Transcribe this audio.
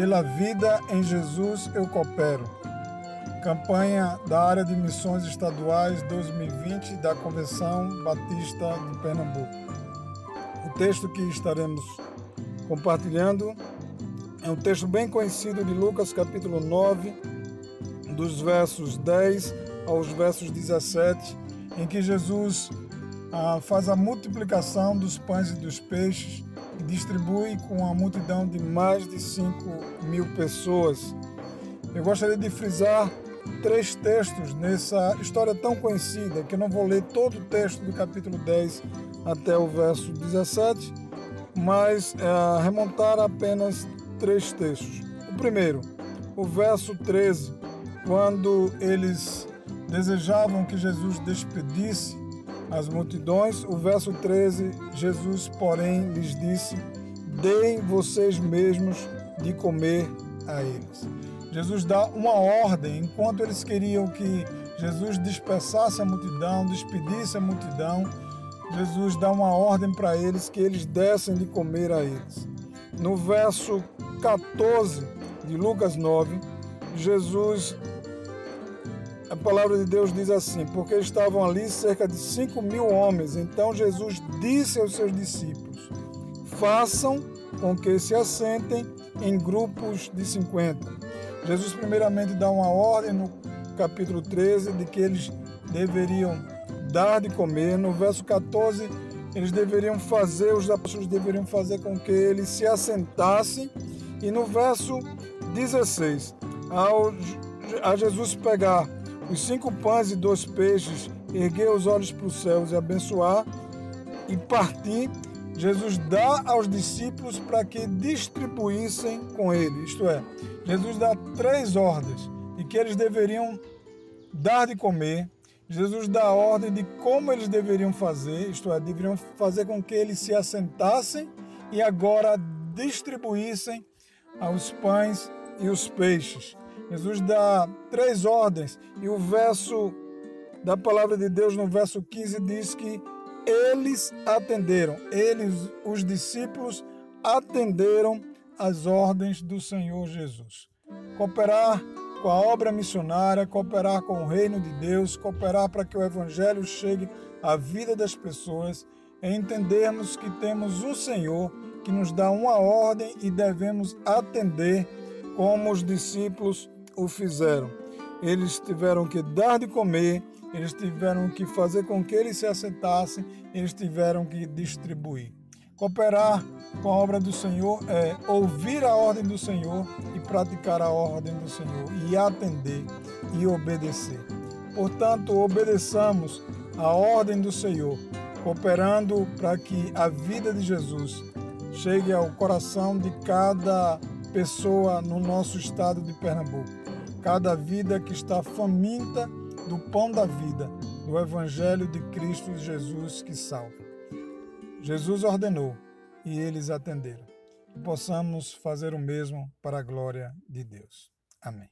Pela vida em Jesus eu coopero. Campanha da área de missões estaduais 2020 da Convenção Batista de Pernambuco. O texto que estaremos compartilhando é um texto bem conhecido de Lucas, capítulo 9, dos versos 10 aos versos 17, em que Jesus ah, faz a multiplicação dos pães e dos peixes e distribui com a multidão de mais de 5 mil pessoas. Eu gostaria de frisar três textos nessa história tão conhecida, que eu não vou ler todo o texto do capítulo 10 até o verso 17, mas é, remontar apenas três textos. O primeiro, o verso 13, quando eles desejavam que Jesus despedisse as multidões. O verso 13, Jesus, porém, lhes disse: Deem vocês mesmos de comer a eles. Jesus dá uma ordem, enquanto eles queriam que Jesus dispersasse a multidão, despedisse a multidão, Jesus dá uma ordem para eles que eles dessem de comer a eles. No verso 14 de Lucas 9, Jesus a palavra de Deus diz assim: porque estavam ali cerca de cinco mil homens. Então Jesus disse aos seus discípulos: façam com que se assentem em grupos de 50. Jesus, primeiramente, dá uma ordem no capítulo 13 de que eles deveriam dar de comer. No verso 14, eles deveriam fazer, os apóstolos deveriam fazer com que eles se assentassem. E no verso 16, ao, a Jesus pegar os cinco pães e dois peixes, erguer os olhos para os céus e abençoar e partir, Jesus dá aos discípulos para que distribuíssem com ele. Isto é, Jesus dá três ordens de que eles deveriam dar de comer. Jesus dá a ordem de como eles deveriam fazer, isto é, deveriam fazer com que eles se assentassem e agora distribuíssem os pães e os peixes. Jesus dá três ordens e o verso da palavra de Deus, no verso 15, diz que eles atenderam, eles, os discípulos, atenderam as ordens do Senhor Jesus. Cooperar com a obra missionária, cooperar com o reino de Deus, cooperar para que o Evangelho chegue à vida das pessoas, é entendermos que temos um Senhor que nos dá uma ordem e devemos atender como os discípulos o fizeram. Eles tiveram que dar de comer, eles tiveram que fazer com que eles se assentassem, eles tiveram que distribuir. Cooperar com a obra do Senhor é ouvir a ordem do Senhor e praticar a ordem do Senhor, e atender e obedecer. Portanto, obedeçamos a ordem do Senhor, cooperando para que a vida de Jesus chegue ao coração de cada pessoa no nosso estado de Pernambuco cada vida que está faminta do pão da vida, do Evangelho de Cristo Jesus que salva. Jesus ordenou e eles atenderam. Que possamos fazer o mesmo para a glória de Deus. Amém.